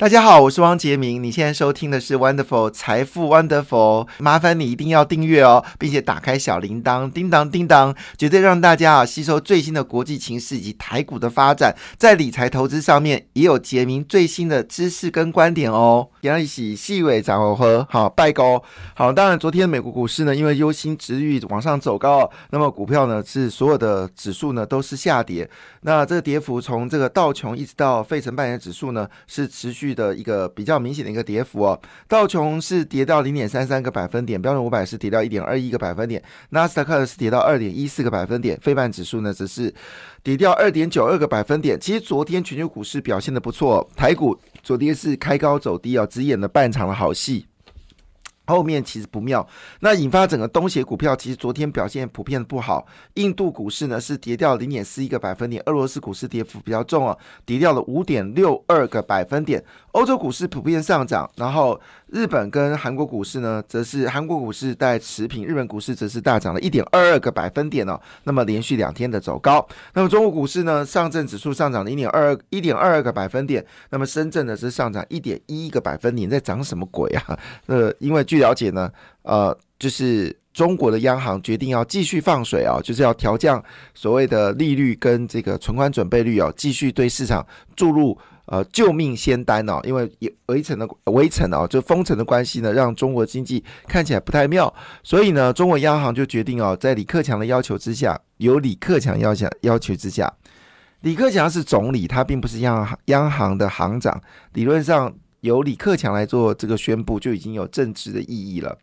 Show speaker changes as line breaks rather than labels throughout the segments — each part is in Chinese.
大家好，我是汪杰明。你现在收听的是 Wonderful 财富 Wonderful，麻烦你一定要订阅哦，并且打开小铃铛，叮当叮当，绝对让大家啊吸收最新的国际情势以及台股的发展，在理财投资上面也有杰明最新的知识跟观点哦。杨一喜细尾涨后喝，好拜高好。当然，昨天美国股市呢，因为忧心值率往上走高，那么股票呢是所有的指数呢都是下跌。那这个跌幅从这个道琼一直到费城半年指数呢是持续。的一个比较明显的一个跌幅哦，道琼是跌到零点三三个百分点，标准五百是跌到一点二一个百分点，纳斯达克是跌到二点一四个百分点，非半指数呢则是跌掉二点九二个百分点。其实昨天全球股市表现的不错，台股昨天是开高走低哦，只演了半场的好戏。后面其实不妙，那引发整个东协股票其实昨天表现普遍不好。印度股市呢是跌掉零点四一个百分点，俄罗斯股市跌幅比较重啊，跌掉了五点六二个百分点。欧洲股市普遍上涨，然后。日本跟韩国股市呢，则是韩国股市在持平，日本股市则是大涨了一点二二个百分点哦。那么连续两天的走高。那么中国股市呢，上证指数上涨了一点二二一点二二个百分点。那么深圳呢是上涨一点一个百分点，在涨什么鬼啊？呃，因为据了解呢，呃，就是中国的央行决定要继续放水啊，就是要调降所谓的利率跟这个存款准备率哦，继续对市场注入。呃，救命仙丹哦，因为围城的围城哦，就封城的关系呢，让中国经济看起来不太妙，所以呢，中国央行就决定哦，在李克强的要求之下，由李克强要求要求之下，李克强是总理，他并不是央行央行的行长，理论上由李克强来做这个宣布，就已经有政治的意义了。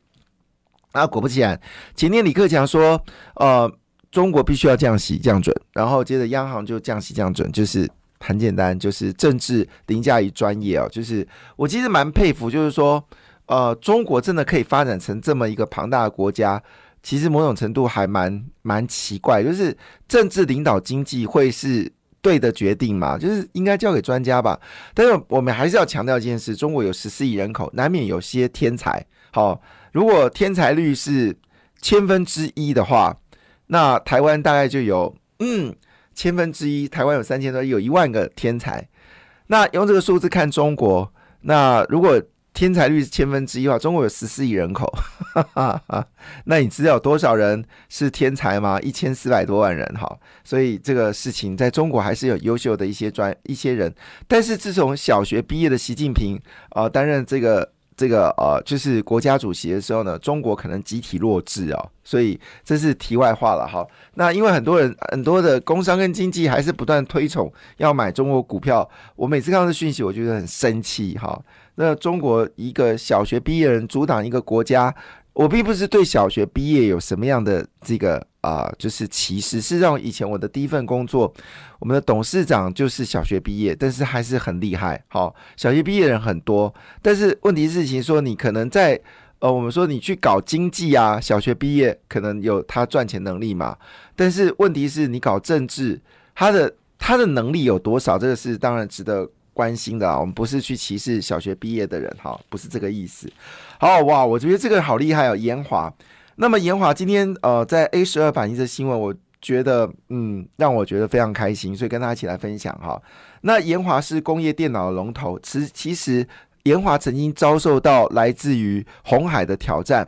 啊，果不其然，前天李克强说，呃，中国必须要降息降准，然后接着央行就降息降准，就是。很简单，就是政治凌驾于专业哦。就是我其实蛮佩服，就是说，呃，中国真的可以发展成这么一个庞大的国家，其实某种程度还蛮蛮奇怪。就是政治领导经济会是对的决定嘛？就是应该交给专家吧。但是我们还是要强调一件事：中国有十四亿人口，难免有些天才。好，如果天才率是千分之一的话，那台湾大概就有嗯。千分之一，台湾有三千多，有一万个天才。那用这个数字看中国，那如果天才率是千分之一的话，中国有十四亿人口，那你知道有多少人是天才吗？一千四百多万人，哈。所以这个事情在中国还是有优秀的一些专一些人。但是自从小学毕业的习近平啊担任这个。这个呃，就是国家主席的时候呢，中国可能集体弱智哦，所以这是题外话了哈。那因为很多人很多的工商跟经济还是不断推崇要买中国股票，我每次看到这讯息，我觉得很生气哈。那中国一个小学毕业人阻挡一个国家。我并不是对小学毕业有什么样的这个啊，就是歧视。事实上，以前我的第一份工作，我们的董事长就是小学毕业，但是还是很厉害。好，小学毕业人很多，但是问题事情说，你可能在呃，我们说你去搞经济啊，小学毕业可能有他赚钱能力嘛。但是问题是你搞政治，他的他的能力有多少？这个是当然值得。关心的啊，我们不是去歧视小学毕业的人哈，不是这个意思。好哇，我觉得这个好厉害哦，严华。那么延华今天呃在 A 十二反映的新闻，我觉得嗯让我觉得非常开心，所以跟大家一起来分享哈。那延华是工业电脑的龙头，其其实延华曾经遭受到来自于红海的挑战。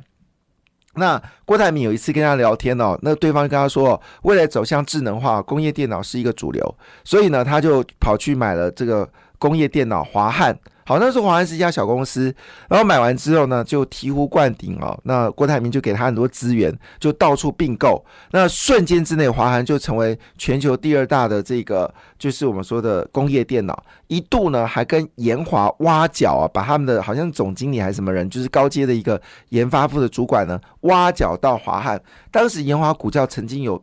那郭台铭有一次跟他聊天哦，那对方跟他说，未来走向智能化，工业电脑是一个主流，所以呢他就跑去买了这个。工业电脑华汉，好，那时候华汉是一家小公司，然后买完之后呢，就醍醐灌顶哦。那郭台铭就给他很多资源，就到处并购，那瞬间之内，华汉就成为全球第二大的这个，就是我们说的工业电脑。一度呢，还跟研华挖角啊，把他们的好像总经理还是什么人，就是高阶的一个研发部的主管呢，挖角到华汉。当时研华股价曾经有。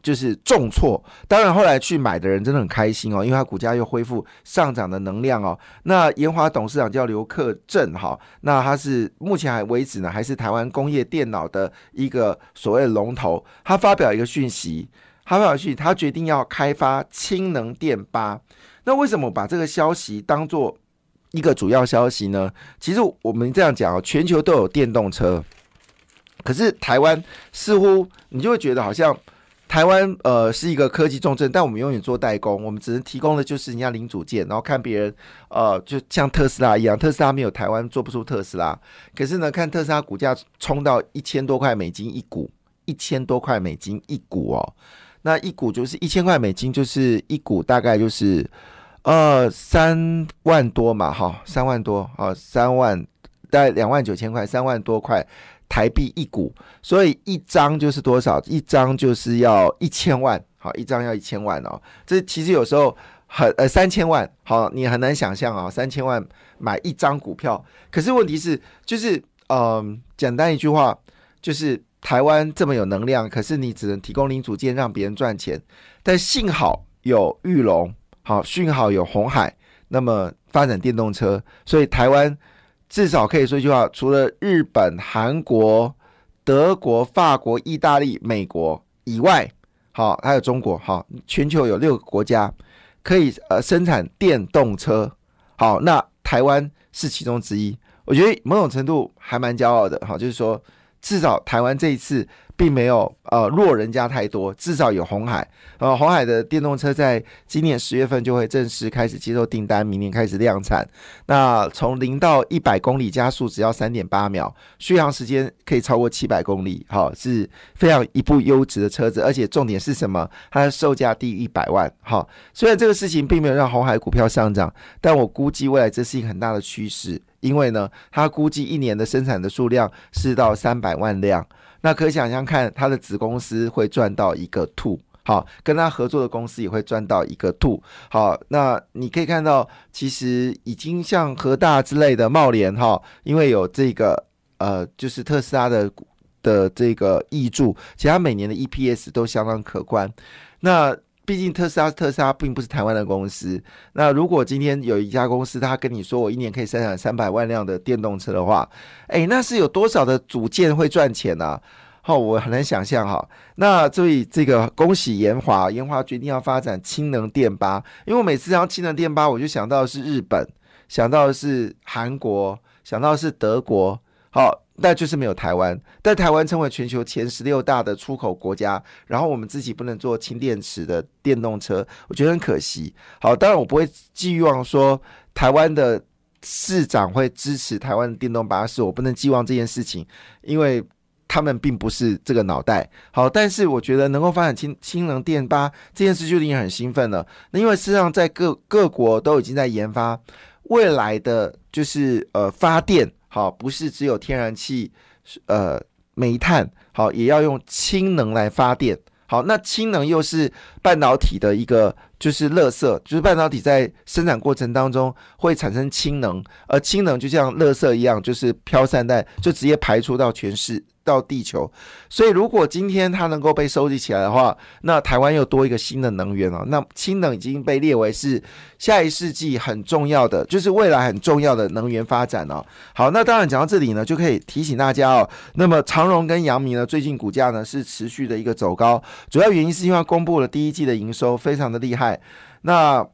就是重挫，当然后来去买的人真的很开心哦，因为它股价又恢复上涨的能量哦。那研华董事长叫刘克正哈，那他是目前还为止呢，还是台湾工业电脑的一个所谓龙头。他发表一个讯息，他发表讯息，他决定要开发氢能电八。那为什么把这个消息当做一个主要消息呢？其实我们这样讲哦，全球都有电动车，可是台湾似乎你就会觉得好像。台湾呃是一个科技重镇，但我们永远做代工，我们只能提供的就是人家零组件，然后看别人呃，就像特斯拉一样，特斯拉没有台湾做不出特斯拉，可是呢，看特斯拉股价冲到一千多块美金一股，一千多块美金一股哦，那一股就是一千块美金，就是一股大概就是呃三万多嘛，哈，三万多啊，三万大概两万九千块，三万多块。台币一股，所以一张就是多少？一张就是要一千万，好，一张要一千万哦。这其实有时候很呃三千万，好，你很难想象啊，三千万买一张股票。可是问题是，就是嗯，简单一句话，就是台湾这么有能量，可是你只能提供零组件让别人赚钱。但幸好有玉龙，好，幸好有红海，那么发展电动车，所以台湾。至少可以说一句话：除了日本、韩国、德国、法国、意大利、美国以外，好，还有中国，好，全球有六个国家可以呃生产电动车。好，那台湾是其中之一。我觉得某种程度还蛮骄傲的。好，就是说，至少台湾这一次。并没有呃弱人家太多，至少有红海，呃红海的电动车在今年十月份就会正式开始接受订单，明年开始量产。那从零到一百公里加速只要三点八秒，续航时间可以超过七百公里，好是非常一部优质的车子，而且重点是什么？它的售价低于一百万，好，虽然这个事情并没有让红海股票上涨，但我估计未来这是一个很大的趋势，因为呢，它估计一年的生产的数量是到三百万辆。那可以想象看，他的子公司会赚到一个 two，，好，跟他合作的公司也会赚到一个 two，，好，那你可以看到，其实已经像和大之类的茂联哈，因为有这个呃，就是特斯拉的的这个益助，其实它每年的 EPS 都相当可观，那。毕竟特斯拉特斯拉并不是台湾的公司。那如果今天有一家公司，他跟你说我一年可以生产三百万辆的电动车的话，哎，那是有多少的组件会赚钱呢？好，我很难想象哈。那所以这个恭喜研华，研华决定要发展氢能电巴。因为我每次讲氢能电巴，我就想到的是日本，想到的是韩国，想到的是德国。好。那就是没有台湾，但台湾成为全球前十六大的出口国家，然后我们自己不能做氢电池的电动车，我觉得很可惜。好，当然我不会寄望说台湾的市长会支持台湾的电动巴士，我不能寄望这件事情，因为他们并不是这个脑袋。好，但是我觉得能够发展氢氢能电巴这件事就已经很兴奋了。那因为事实上在各各国都已经在研发未来的就是呃发电。好，不是只有天然气，呃，煤炭，好，也要用氢能来发电。好，那氢能又是半导体的一个，就是垃圾，就是半导体在生产过程当中会产生氢能，而氢能就像垃圾一样，就是飘散在，就直接排出到全市。到地球，所以如果今天它能够被收集起来的话，那台湾又多一个新的能源了。那氢能已经被列为是下一世纪很重要的，就是未来很重要的能源发展哦。好，那当然讲到这里呢，就可以提醒大家哦。那么长荣跟阳明呢，最近股价呢是持续的一个走高，主要原因是因为公布了第一季的营收非常的厉害。那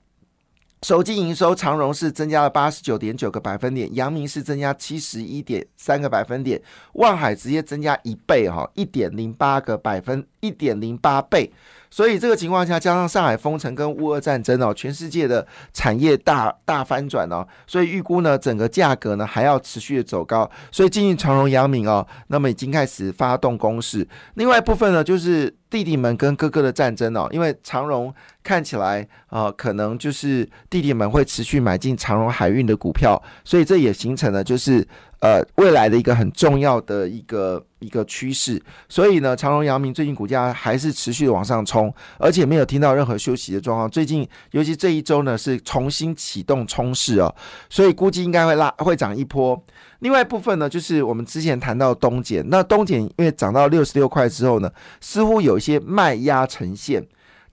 手机营收，长荣是增加了八十九点九个百分点，阳明是增加七十一点三个百分点，万海直接增加一倍哈，一点零八个百分，一点零八倍。所以这个情况下，加上上海封城跟乌俄战争哦，全世界的产业大大翻转哦，所以预估呢，整个价格呢还要持续的走高。所以今日长荣、阳明哦，那么已经开始发动攻势。另外一部分呢，就是弟弟们跟哥哥的战争哦，因为长荣看起来啊，可能就是弟弟们会持续买进长荣海运的股票，所以这也形成了就是。呃，未来的一个很重要的一个一个趋势，所以呢，长荣、阳明最近股价还是持续的往上冲，而且没有听到任何休息的状况。最近，尤其这一周呢，是重新启动冲势哦，所以估计应该会拉会涨一波。另外一部分呢，就是我们之前谈到东碱，那东碱因为涨到六十六块之后呢，似乎有一些卖压呈现，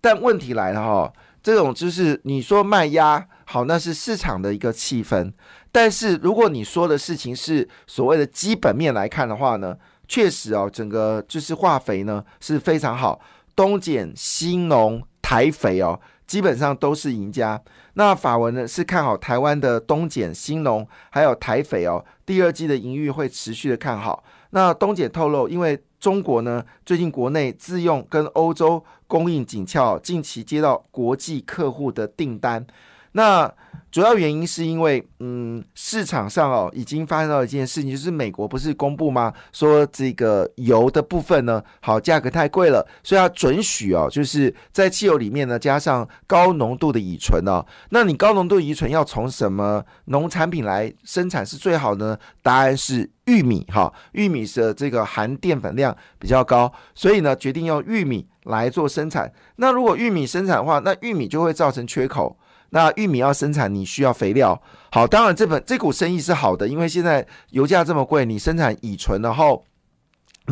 但问题来了哈，这种就是你说卖压好，那是市场的一个气氛。但是如果你说的事情是所谓的基本面来看的话呢，确实哦，整个就是化肥呢是非常好，东碱、新农、台肥哦，基本上都是赢家。那法文呢是看好台湾的东碱、新农还有台肥哦，第二季的盈余会持续的看好。那东碱透露，因为中国呢，最近国内自用跟欧洲供应紧俏，近期接到国际客户的订单。那主要原因是因为，嗯，市场上哦已经发生到一件事情，就是美国不是公布吗？说这个油的部分呢，好价格太贵了，所以要准许哦，就是在汽油里面呢加上高浓度的乙醇哦。那你高浓度乙醇要从什么农产品来生产是最好呢？答案是玉米哈，玉米的这个含淀粉量比较高，所以呢决定用玉米来做生产。那如果玉米生产的话，那玉米就会造成缺口。那玉米要生产，你需要肥料。好，当然这本这股生意是好的，因为现在油价这么贵，你生产乙醇，然后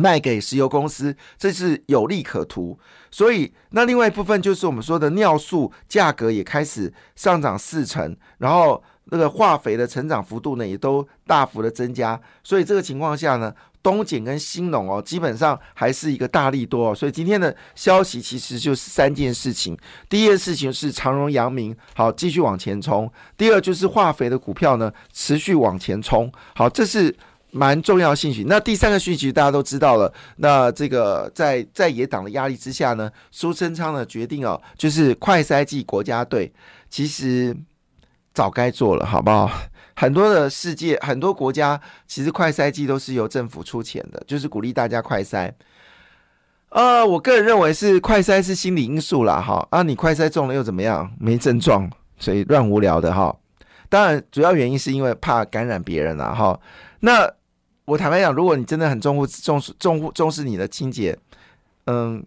卖给石油公司，这是有利可图。所以，那另外一部分就是我们说的尿素价格也开始上涨四成，然后那个化肥的成长幅度呢，也都大幅的增加。所以这个情况下呢。东碱跟新农哦，基本上还是一个大力多，所以今天的消息其实就是三件事情。第一件事情是长荣、阳明好继续往前冲；第二就是化肥的股票呢持续往前冲。好，这是蛮重要信息。那第三个讯息大家都知道了，那这个在在野党的压力之下呢，苏贞昌的决定哦，就是快赛季国家队，其实早该做了，好不好？很多的世界，很多国家其实快筛剂都是由政府出钱的，就是鼓励大家快筛。呃，我个人认为是快筛是心理因素啦，哈啊，你快筛中了又怎么样？没症状，所以乱无聊的哈。当然，主要原因是因为怕感染别人啦，哈。那我坦白讲，如果你真的很重视重视重重视你的清洁，嗯。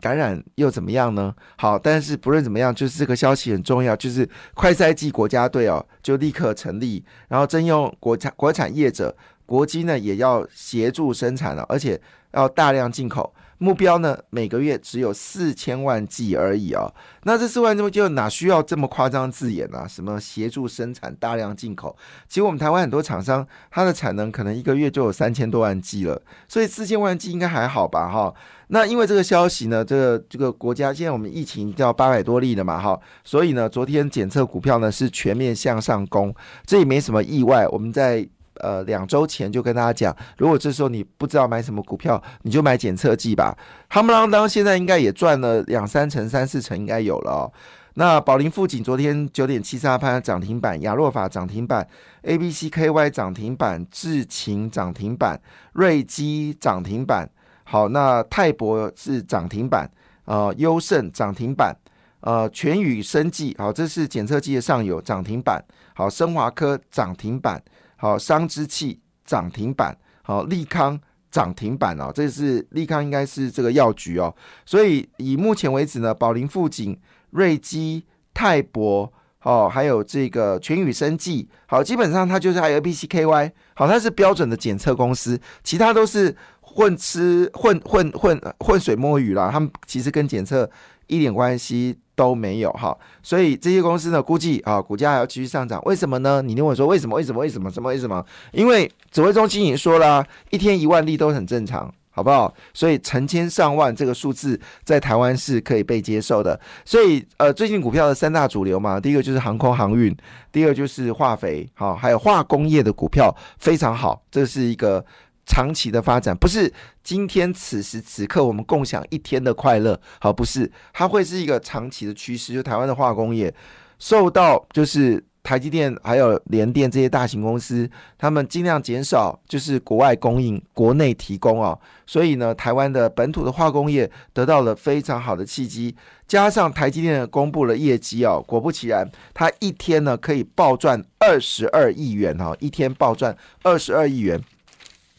感染又怎么样呢？好，但是不论怎么样，就是这个消息很重要，就是快赛季国家队哦，就立刻成立，然后征用国产国产业者，国机呢也要协助生产了，而且要大量进口。目标呢，每个月只有四千万剂而已啊！那这四万剂就哪需要这么夸张字眼啊？什么协助生产、大量进口？其实我们台湾很多厂商，它的产能可能一个月就有三千多万剂了，所以四千万剂应该还好吧？哈，那因为这个消息呢，这个这个国家现在我们疫情掉八百多例了嘛，哈，所以呢，昨天检测股票呢是全面向上攻，这也没什么意外。我们在。呃，两周前就跟大家讲，如果这时候你不知道买什么股票，你就买检测剂吧。哈姆朗当现在应该也赚了两三成、三四成，应该有了哦。那宝林富锦昨天九点七三盘涨停板，亚洛法涨停板，A B C K Y 涨停板，智勤涨停板，瑞基涨停板。好，那泰博是涨停板，呃，优胜涨停板，呃，全宇生技好，这是检测剂的上游涨停板。好，升华科涨停板。好，商之气涨停板，好，利康涨停板哦，这是利康应该是这个药局哦，所以以目前为止呢，宝林富锦、瑞基、泰博，哦，还有这个全宇生技，好，基本上它就是还有 B C K Y，好，它是标准的检测公司，其他都是混吃混混混混水摸鱼啦，他们其实跟检测一点关系。都没有哈，所以这些公司呢，估计啊，股价还要继续上涨。为什么呢？你听我说，为什么？为什么？为什么？什么？为什么？因为指挥中心已经说了，一天一万例都很正常，好不好？所以成千上万这个数字在台湾是可以被接受的。所以呃，最近股票的三大主流嘛，第一个就是航空航运，第二就是化肥，好，还有化工业的股票非常好，这是一个。长期的发展不是今天此时此刻我们共享一天的快乐，好不是？它会是一个长期的趋势。就台湾的化工业受到就是台积电还有联电这些大型公司，他们尽量减少就是国外供应，国内提供啊。所以呢，台湾的本土的化工业得到了非常好的契机。加上台积电公布了业绩哦，果不其然，它一天呢可以暴赚二十二亿元哈，一天暴赚二十二亿元。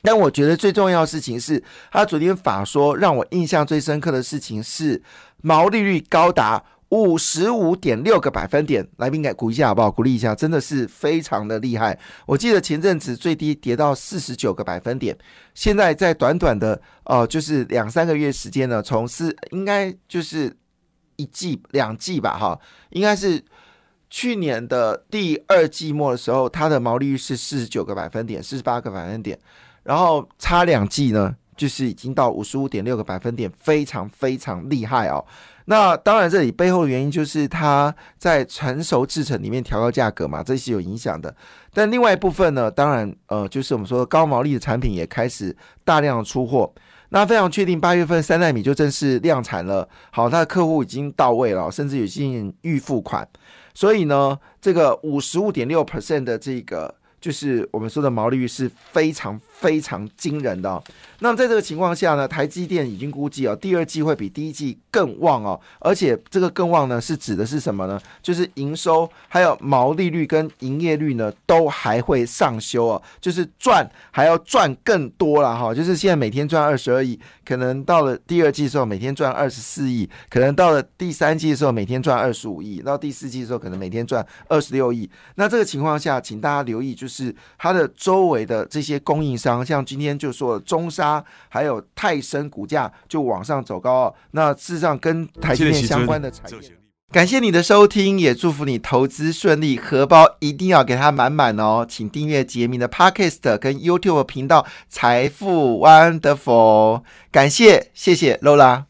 但我觉得最重要的事情是，他昨天法说让我印象最深刻的事情是毛利率高达五十五点六个百分点。来宾给鼓一下好不好？鼓励一下，真的是非常的厉害。我记得前阵子最低跌到四十九个百分点，现在在短短的呃，就是两三个月时间呢，从四应该就是一季两季吧，哈，应该是去年的第二季末的时候，它的毛利率是四十九个百分点，四十八个百分点。然后差两季呢，就是已经到五十五点六个百分点，非常非常厉害哦。那当然，这里背后的原因就是它在成熟制程里面调高价格嘛，这是有影响的。但另外一部分呢，当然呃，就是我们说高毛利的产品也开始大量的出货。那非常确定八月份三纳米就正式量产了，好，它的客户已经到位了，甚至已经预付款，所以呢，这个五十五点六 percent 的这个就是我们说的毛利率是非常非常惊人的哦。那么在这个情况下呢，台积电已经估计哦，第二季会比第一季更旺哦，而且这个更旺呢，是指的是什么呢？就是营收还有毛利率跟营业率呢，都还会上修哦，就是赚还要赚更多了哈，就是现在每天赚二十二亿，可能到了第二季的时候每天赚二十四亿，可能到了第三季的时候每天赚二十五亿，到第四季的时候可能每天赚二十六亿。那这个情况下，请大家留意，就是它的周围的这些供应商，像今天就说中沙。还有泰森股价就往上走高哦，那事实上跟台积电相关的产业。感谢你的收听，也祝福你投资顺利，荷包一定要给它满满哦。请订阅杰明的 Podcast 跟 YouTube 频道财富 Wonderful，感谢谢谢 Lola。